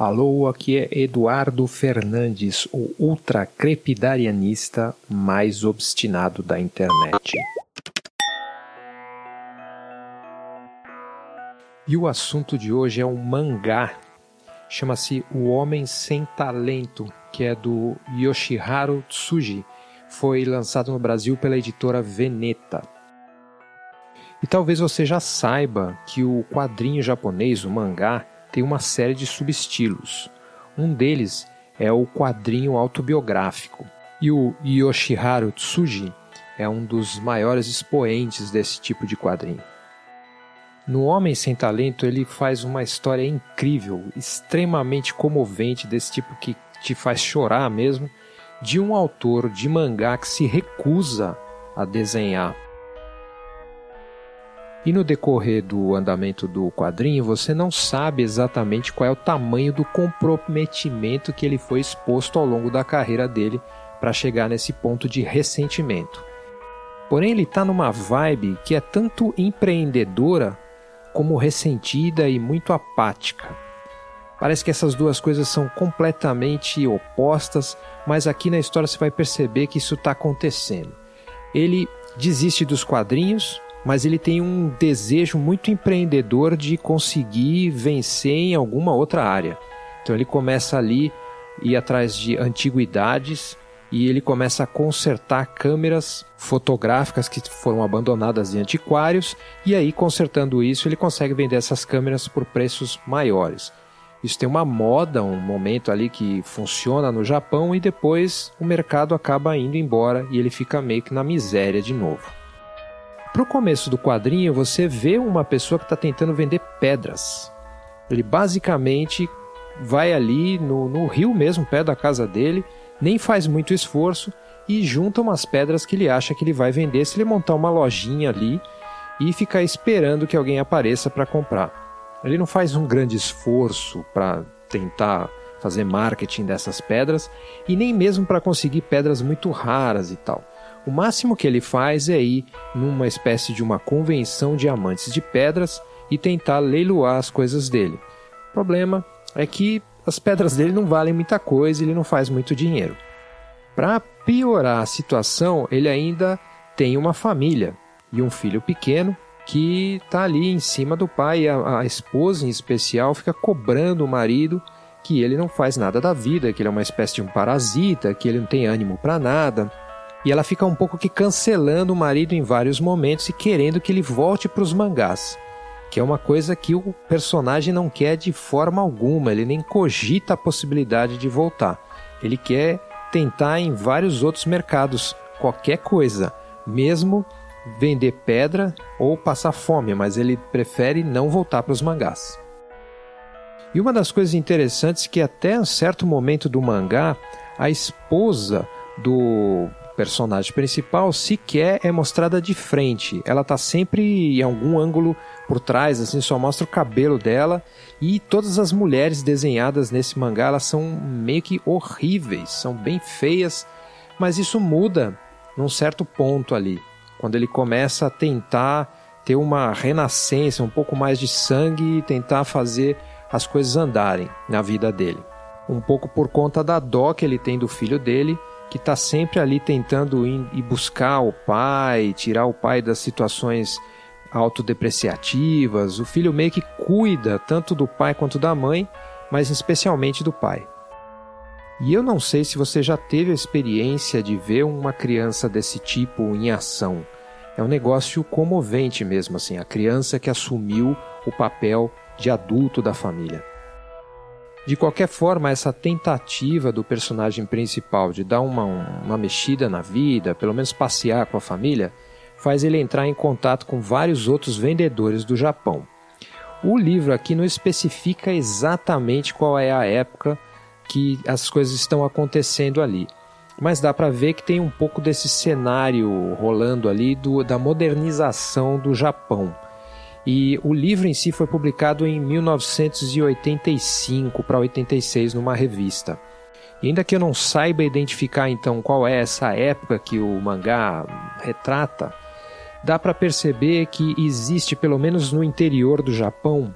Alô, aqui é Eduardo Fernandes, o ultracrepidarianista mais obstinado da internet. E o assunto de hoje é um mangá. Chama-se O Homem Sem Talento, que é do Yoshiharu Tsuji. Foi lançado no Brasil pela editora Veneta. E talvez você já saiba que o quadrinho japonês, o mangá, tem uma série de subestilos. Um deles é o quadrinho autobiográfico. E o Yoshiharu Tsuji é um dos maiores expoentes desse tipo de quadrinho. No Homem Sem Talento, ele faz uma história incrível, extremamente comovente, desse tipo que te faz chorar mesmo, de um autor de mangá que se recusa a desenhar e no decorrer do andamento do quadrinho, você não sabe exatamente qual é o tamanho do comprometimento que ele foi exposto ao longo da carreira dele para chegar nesse ponto de ressentimento. Porém, ele está numa vibe que é tanto empreendedora como ressentida e muito apática. Parece que essas duas coisas são completamente opostas, mas aqui na história você vai perceber que isso está acontecendo. Ele desiste dos quadrinhos, mas ele tem um desejo muito empreendedor de conseguir vencer em alguma outra área. Então ele começa ali ir atrás de antiguidades e ele começa a consertar câmeras fotográficas que foram abandonadas em antiquários e aí consertando isso ele consegue vender essas câmeras por preços maiores. Isso tem uma moda, um momento ali que funciona no Japão e depois o mercado acaba indo embora e ele fica meio que na miséria de novo. Pro começo do quadrinho, você vê uma pessoa que está tentando vender pedras. Ele basicamente vai ali no, no rio mesmo, perto da casa dele, nem faz muito esforço e junta umas pedras que ele acha que ele vai vender se ele montar uma lojinha ali e ficar esperando que alguém apareça para comprar. Ele não faz um grande esforço para tentar fazer marketing dessas pedras e nem mesmo para conseguir pedras muito raras e tal. O máximo que ele faz é ir numa espécie de uma convenção de amantes de pedras e tentar leiloar as coisas dele. O problema é que as pedras dele não valem muita coisa e ele não faz muito dinheiro. Para piorar a situação, ele ainda tem uma família e um filho pequeno que está ali em cima do pai. A, a esposa, em especial, fica cobrando o marido que ele não faz nada da vida, que ele é uma espécie de um parasita, que ele não tem ânimo para nada. E ela fica um pouco que cancelando o marido em vários momentos e querendo que ele volte para os mangás. Que é uma coisa que o personagem não quer de forma alguma, ele nem cogita a possibilidade de voltar. Ele quer tentar em vários outros mercados, qualquer coisa, mesmo vender pedra ou passar fome, mas ele prefere não voltar para os mangás. E uma das coisas interessantes é que até um certo momento do mangá, a esposa do personagem principal sequer é mostrada de frente. Ela tá sempre em algum ângulo por trás, assim, só mostra o cabelo dela. E todas as mulheres desenhadas nesse mangá, elas são meio que horríveis, são bem feias. Mas isso muda num certo ponto ali, quando ele começa a tentar ter uma renascença, um pouco mais de sangue e tentar fazer as coisas andarem na vida dele. Um pouco por conta da dó que ele tem do filho dele que está sempre ali tentando ir, buscar o pai, tirar o pai das situações autodepreciativas. O filho meio que cuida tanto do pai quanto da mãe, mas especialmente do pai. E eu não sei se você já teve a experiência de ver uma criança desse tipo em ação. É um negócio comovente mesmo, assim, a criança que assumiu o papel de adulto da família. De qualquer forma, essa tentativa do personagem principal de dar uma, uma mexida na vida, pelo menos passear com a família, faz ele entrar em contato com vários outros vendedores do Japão. O livro aqui não especifica exatamente qual é a época que as coisas estão acontecendo ali, mas dá para ver que tem um pouco desse cenário rolando ali do, da modernização do Japão e o livro em si foi publicado em 1985 para 86 numa revista. E ainda que eu não saiba identificar então qual é essa época que o mangá retrata, dá para perceber que existe, pelo menos no interior do Japão,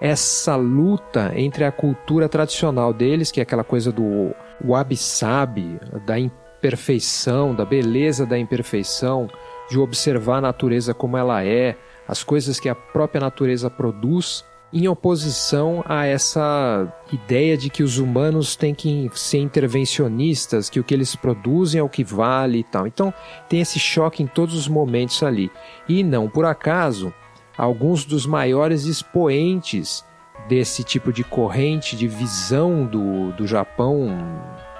essa luta entre a cultura tradicional deles, que é aquela coisa do wabi-sabi, da imperfeição, da beleza da imperfeição, de observar a natureza como ela é, as coisas que a própria natureza produz, em oposição a essa ideia de que os humanos têm que ser intervencionistas, que o que eles produzem é o que vale e tal. Então tem esse choque em todos os momentos ali. E não por acaso, alguns dos maiores expoentes desse tipo de corrente de visão do, do Japão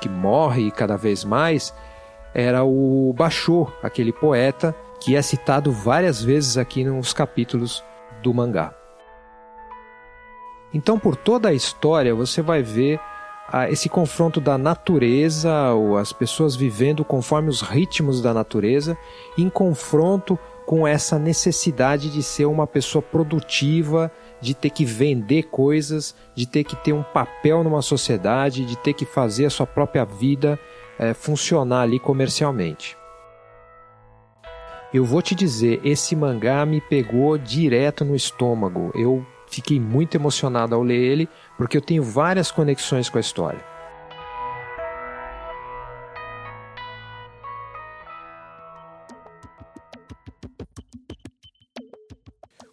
que morre cada vez mais era o Basho, aquele poeta que é citado várias vezes aqui nos capítulos do mangá. Então, por toda a história, você vai ver ah, esse confronto da natureza, ou as pessoas vivendo conforme os ritmos da natureza, em confronto com essa necessidade de ser uma pessoa produtiva, de ter que vender coisas, de ter que ter um papel numa sociedade, de ter que fazer a sua própria vida é, funcionar ali comercialmente. Eu vou te dizer, esse mangá me pegou direto no estômago. Eu Fiquei muito emocionado ao ler ele, porque eu tenho várias conexões com a história.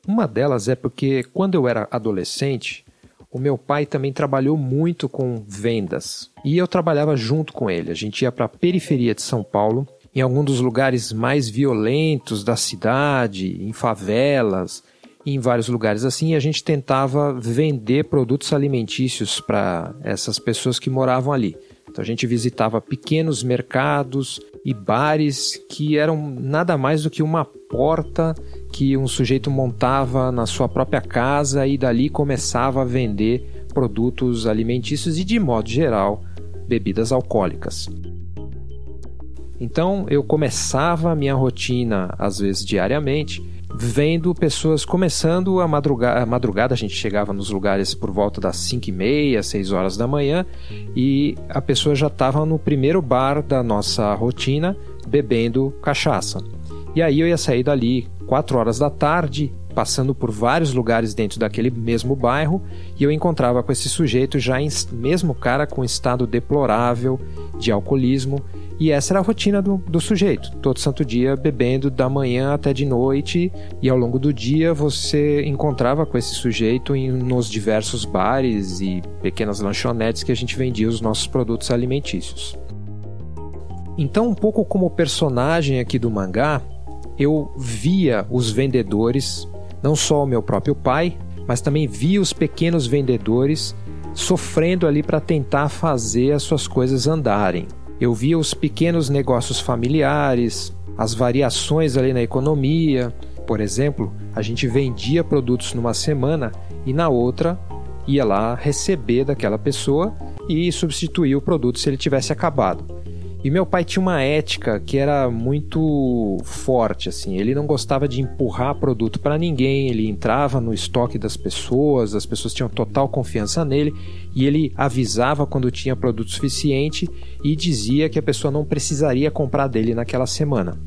Uma delas é porque, quando eu era adolescente, o meu pai também trabalhou muito com vendas. E eu trabalhava junto com ele. A gente ia para a periferia de São Paulo, em algum dos lugares mais violentos da cidade, em favelas, em vários lugares assim, a gente tentava vender produtos alimentícios para essas pessoas que moravam ali. Então a gente visitava pequenos mercados e bares que eram nada mais do que uma porta que um sujeito montava na sua própria casa e dali começava a vender produtos alimentícios e, de modo geral, bebidas alcoólicas. Então eu começava a minha rotina, às vezes diariamente, vendo pessoas começando a madrugada, a madrugada a gente chegava nos lugares por volta das 5 e meia, 6 horas da manhã e a pessoa já estava no primeiro bar da nossa rotina bebendo cachaça. E aí eu ia sair dali 4 horas da tarde, passando por vários lugares dentro daquele mesmo bairro, e eu encontrava com esse sujeito já em, mesmo cara com estado deplorável de alcoolismo e essa era a rotina do, do sujeito, todo santo dia bebendo da manhã até de noite, e ao longo do dia você encontrava com esse sujeito em, nos diversos bares e pequenas lanchonetes que a gente vendia os nossos produtos alimentícios. Então, um pouco como personagem aqui do mangá, eu via os vendedores, não só o meu próprio pai, mas também via os pequenos vendedores sofrendo ali para tentar fazer as suas coisas andarem. Eu via os pequenos negócios familiares, as variações ali na economia. Por exemplo, a gente vendia produtos numa semana e na outra ia lá receber daquela pessoa e substituir o produto se ele tivesse acabado. E meu pai tinha uma ética que era muito forte, assim. Ele não gostava de empurrar produto para ninguém, ele entrava no estoque das pessoas, as pessoas tinham total confiança nele e ele avisava quando tinha produto suficiente e dizia que a pessoa não precisaria comprar dele naquela semana.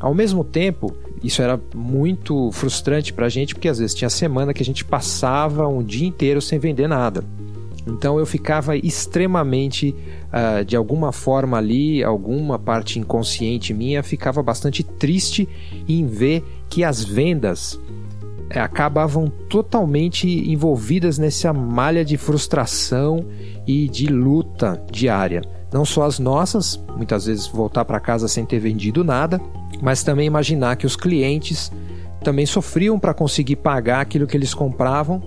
Ao mesmo tempo, isso era muito frustrante para a gente, porque às vezes tinha semana que a gente passava um dia inteiro sem vender nada. Então eu ficava extremamente, uh, de alguma forma ali, alguma parte inconsciente minha, ficava bastante triste em ver que as vendas eh, acabavam totalmente envolvidas nessa malha de frustração e de luta diária. Não só as nossas, muitas vezes voltar para casa sem ter vendido nada, mas também imaginar que os clientes também sofriam para conseguir pagar aquilo que eles compravam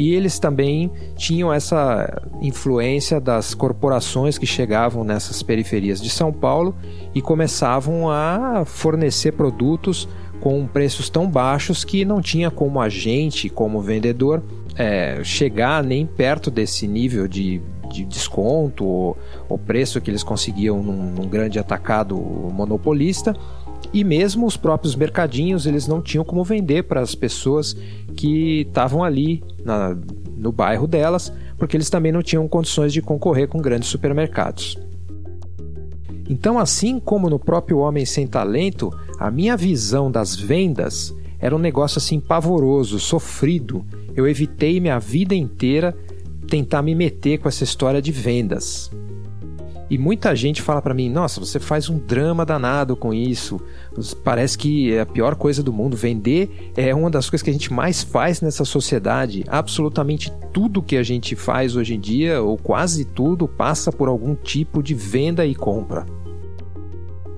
e eles também tinham essa influência das corporações que chegavam nessas periferias de São Paulo e começavam a fornecer produtos com preços tão baixos que não tinha como a gente, como vendedor, é, chegar nem perto desse nível de, de desconto ou, ou preço que eles conseguiam num, num grande atacado monopolista e mesmo os próprios mercadinhos eles não tinham como vender para as pessoas que estavam ali na, no bairro delas, porque eles também não tinham condições de concorrer com grandes supermercados. Então, assim como no próprio Homem Sem Talento, a minha visão das vendas Era um negócio assim pavoroso, sofrido. Eu evitei minha vida inteira tentar me meter com essa história de vendas. E muita gente fala para mim: "Nossa, você faz um drama danado com isso. Parece que é a pior coisa do mundo. Vender é uma das coisas que a gente mais faz nessa sociedade. Absolutamente tudo que a gente faz hoje em dia, ou quase tudo, passa por algum tipo de venda e compra."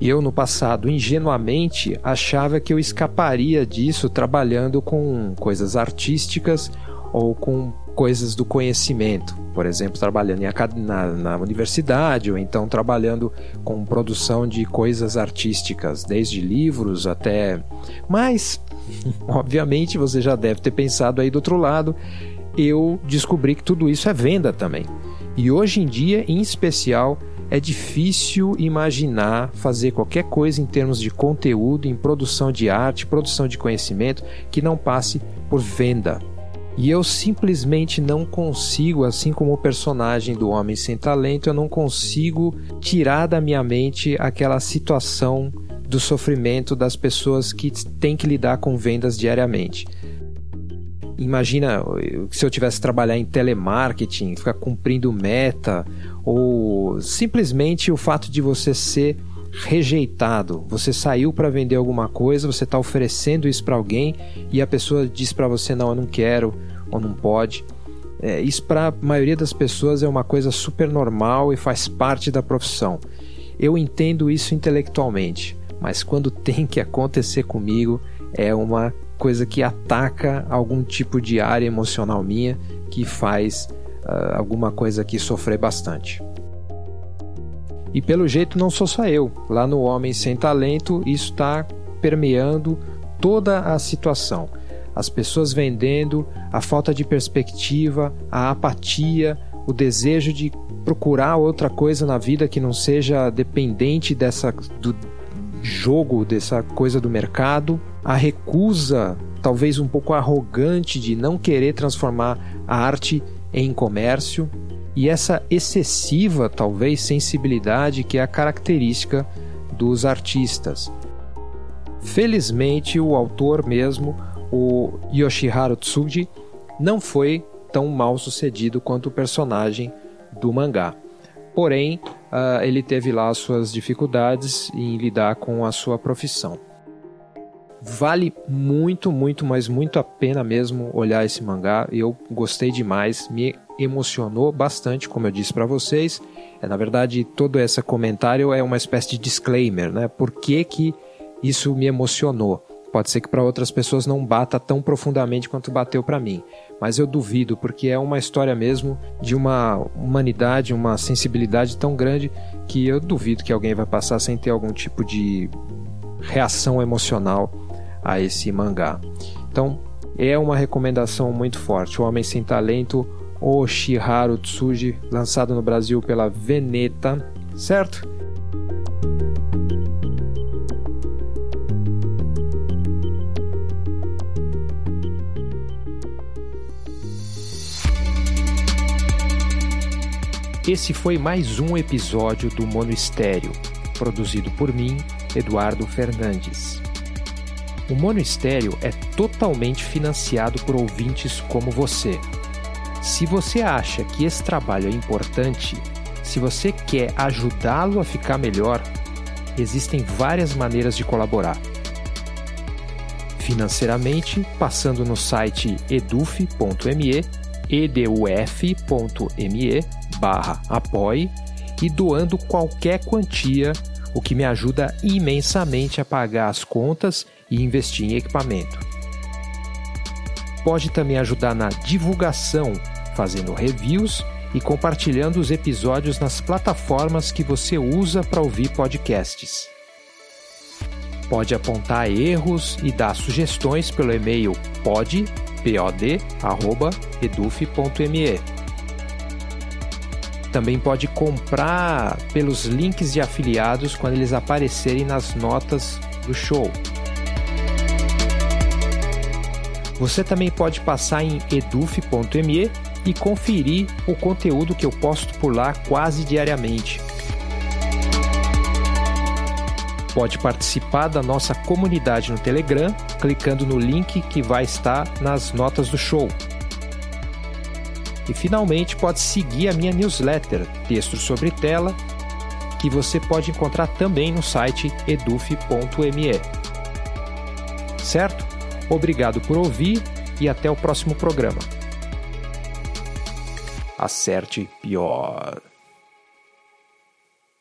Eu, no passado, ingenuamente achava que eu escaparia disso trabalhando com coisas artísticas ou com coisas do conhecimento, por exemplo, trabalhando na, na, universidade ou então trabalhando com produção de coisas artísticas, desde livros até. Mas, obviamente, você já deve ter pensado aí do outro lado, eu descobri que tudo isso é venda também. E hoje em dia, em especial, é difícil imaginar fazer qualquer coisa em termos de conteúdo, em produção de arte, produção de conhecimento, que não passe por venda. E eu simplesmente não consigo, assim como o personagem do Homem Sem Talento, eu não consigo tirar da minha mente aquela situação do sofrimento das pessoas que têm que lidar com vendas diariamente. Imagina se eu tivesse que trabalhar em telemarketing, ficar cumprindo meta, ou simplesmente o fato de você ser rejeitado. Você saiu para vender alguma coisa, você está oferecendo isso para alguém e a pessoa diz para você: não, eu não quero ou não pode. É, isso para a maioria das pessoas é uma coisa super normal e faz parte da profissão. Eu entendo isso intelectualmente, mas quando tem que acontecer comigo é uma coisa que ataca algum tipo de área emocional minha que faz uh, alguma coisa aqui sofrer bastante. E pelo jeito não sou só eu. Lá no Homem Sem Talento, isso está permeando toda a situação. As pessoas vendendo, a falta de perspectiva, a apatia, o desejo de procurar outra coisa na vida que não seja dependente dessa do jogo, dessa coisa do mercado a recusa, talvez um pouco arrogante, de não querer transformar a arte em comércio e essa excessiva, talvez, sensibilidade que é a característica dos artistas. Felizmente, o autor mesmo, o Yoshiharu Tsuji, não foi tão mal sucedido quanto o personagem do mangá. Porém, uh, ele teve lá suas dificuldades em lidar com a sua profissão. Vale muito, muito, mas muito a pena mesmo olhar esse mangá. Eu gostei demais, me emocionou bastante, como eu disse para vocês. É, na verdade, todo esse comentário é uma espécie de disclaimer, né? Por que, que isso me emocionou? Pode ser que para outras pessoas não bata tão profundamente quanto bateu para mim, mas eu duvido, porque é uma história mesmo de uma humanidade, uma sensibilidade tão grande que eu duvido que alguém vai passar sem ter algum tipo de reação emocional a esse mangá. Então, é uma recomendação muito forte. O Homem Sem Talento, Oshiharu Tsuji, lançado no Brasil pela Veneta, certo? Esse foi mais um episódio do Mono Estéreo, produzido por mim, Eduardo Fernandes. O Mono Estéreo é totalmente financiado por ouvintes como você. Se você acha que esse trabalho é importante, se você quer ajudá-lo a ficar melhor, existem várias maneiras de colaborar. Financeiramente, passando no site eduf.me, eduf.me barra apoie e doando qualquer quantia, o que me ajuda imensamente a pagar as contas e investir em equipamento. Pode também ajudar na divulgação, fazendo reviews e compartilhando os episódios nas plataformas que você usa para ouvir podcasts. Pode apontar erros e dar sugestões pelo e-mail pod.eduf.me. Também pode comprar pelos links de afiliados quando eles aparecerem nas notas do show. Você também pode passar em eduf.me e conferir o conteúdo que eu posto por lá quase diariamente. pode participar da nossa comunidade no Telegram clicando no link que vai estar nas notas do show. E finalmente pode seguir a minha newsletter Texto sobre Tela, que você pode encontrar também no site eduf.me. Certo? Obrigado por ouvir e até o próximo programa. Acerte pior.